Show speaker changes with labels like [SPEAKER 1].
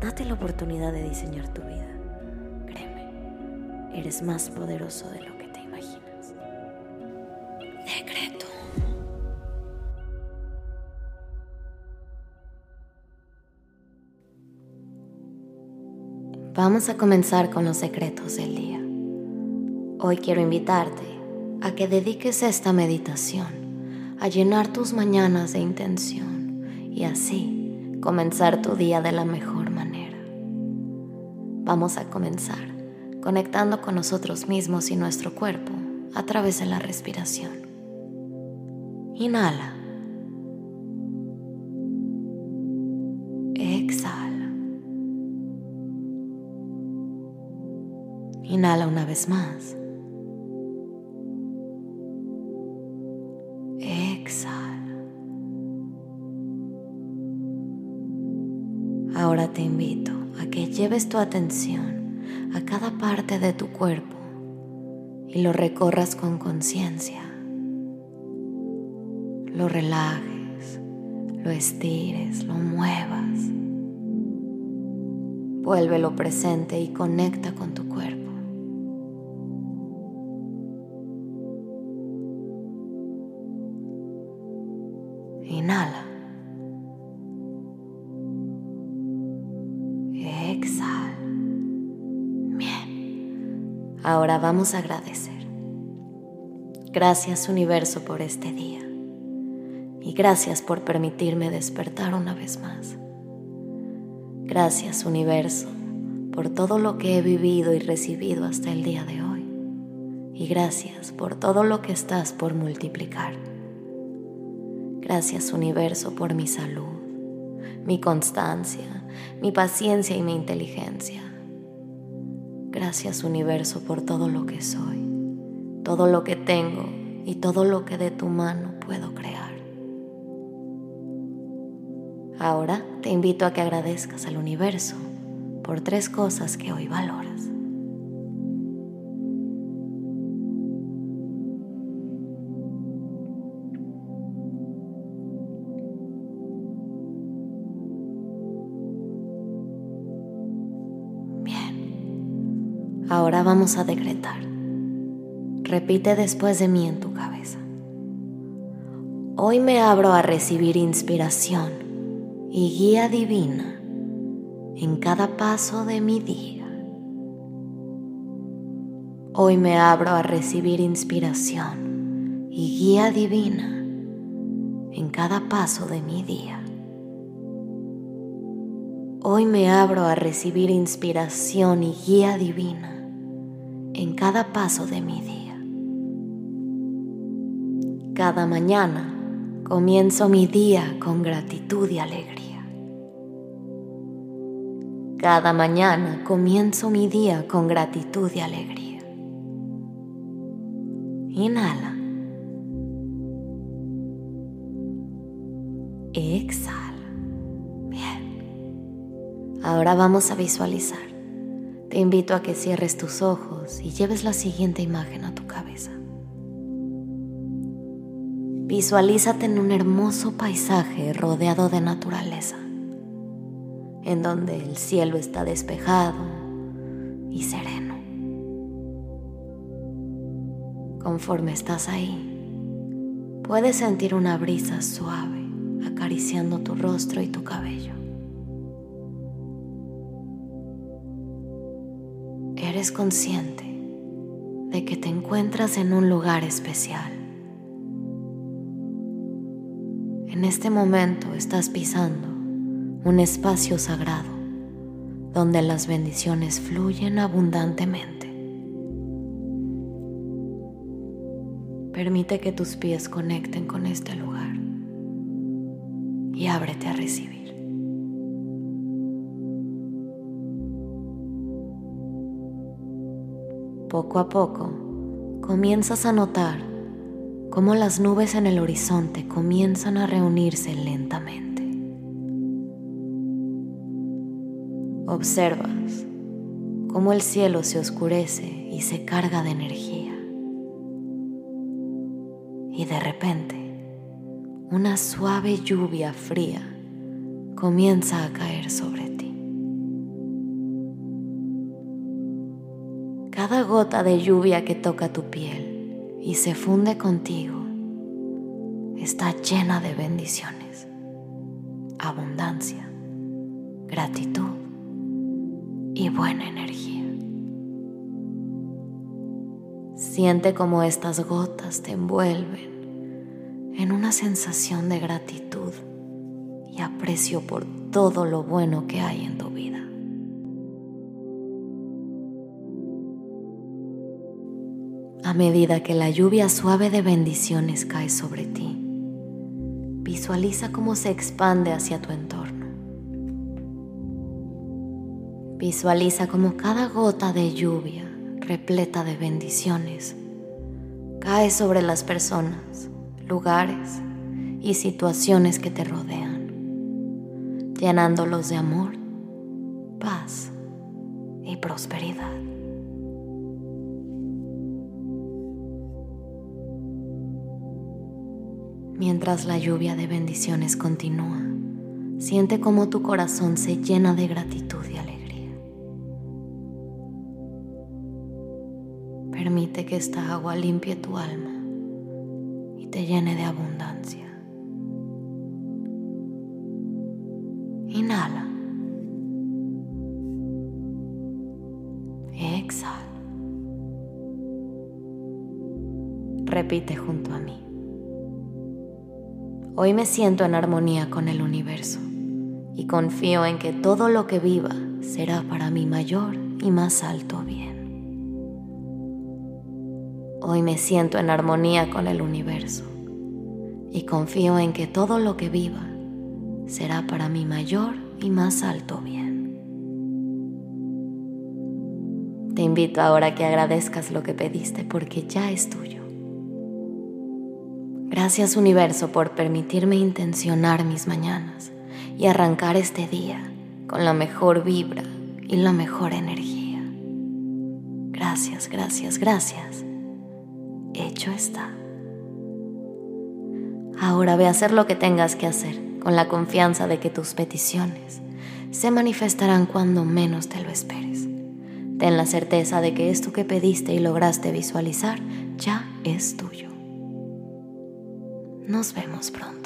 [SPEAKER 1] Date la oportunidad de diseñar tu vida. Créeme, eres más poderoso de lo que te imaginas. Decreto. Vamos a comenzar con los secretos del día. Hoy quiero invitarte a que dediques esta meditación a llenar tus mañanas de intención y así comenzar tu día de la mejor. Vamos a comenzar conectando con nosotros mismos y nuestro cuerpo a través de la respiración. Inhala. Exhala. Inhala una vez más. Ahora te invito a que lleves tu atención a cada parte de tu cuerpo y lo recorras con conciencia. Lo relajes, lo estires, lo muevas. Vuélvelo presente y conecta con tu cuerpo. Ahora vamos a agradecer. Gracias universo por este día. Y gracias por permitirme despertar una vez más. Gracias universo por todo lo que he vivido y recibido hasta el día de hoy. Y gracias por todo lo que estás por multiplicar. Gracias universo por mi salud, mi constancia, mi paciencia y mi inteligencia. Gracias universo por todo lo que soy, todo lo que tengo y todo lo que de tu mano puedo crear. Ahora te invito a que agradezcas al universo por tres cosas que hoy valoras. Ahora vamos a decretar. Repite después de mí en tu cabeza. Hoy me abro a recibir inspiración y guía divina en cada paso de mi día. Hoy me abro a recibir inspiración y guía divina en cada paso de mi día. Hoy me abro a recibir inspiración y guía divina en cada paso de mi día. Cada mañana comienzo mi día con gratitud y alegría. Cada mañana comienzo mi día con gratitud y alegría. Inhala. Exhala. Bien. Ahora vamos a visualizar te invito a que cierres tus ojos y lleves la siguiente imagen a tu cabeza. Visualízate en un hermoso paisaje rodeado de naturaleza, en donde el cielo está despejado y sereno. Conforme estás ahí, puedes sentir una brisa suave acariciando tu rostro y tu cabello. Eres consciente de que te encuentras en un lugar especial. En este momento estás pisando un espacio sagrado donde las bendiciones fluyen abundantemente. Permite que tus pies conecten con este lugar y ábrete a recibir. Poco a poco, comienzas a notar cómo las nubes en el horizonte comienzan a reunirse lentamente. Observas cómo el cielo se oscurece y se carga de energía. Y de repente, una suave lluvia fría comienza a caer sobre ti. Gota de lluvia que toca tu piel y se funde contigo está llena de bendiciones, abundancia, gratitud y buena energía. Siente como estas gotas te envuelven en una sensación de gratitud y aprecio por todo lo bueno que hay en tu vida. A medida que la lluvia suave de bendiciones cae sobre ti, visualiza cómo se expande hacia tu entorno. Visualiza cómo cada gota de lluvia repleta de bendiciones cae sobre las personas lugares y situaciones que te rodean, llenándolos de amor, paz y prosperidad. Mientras la lluvia de bendiciones continúa, siente cómo tu corazón se llena de gratitud y alegría. Permite que esta agua limpie tu alma te llene de abundancia. Inhala. Exhala. Repite junto a mí. Hoy me siento en armonía con el universo y confío en que todo lo que viva será para mi mayor y más alto bien. Hoy me siento en armonía con el universo y confío en que todo lo que viva será para mi mayor y más alto bien. Te invito ahora a que agradezcas lo que pediste porque ya es tuyo. Gracias universo por permitirme intencionar mis mañanas y arrancar este día con la mejor vibra y la mejor energía. Gracias, gracias, gracias hecho está. Ahora ve a hacer lo que tengas que hacer con la confianza de que tus peticiones se manifestarán cuando menos te lo esperes. Ten la certeza de que esto que pediste y lograste visualizar ya es tuyo. Nos vemos pronto.